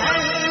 है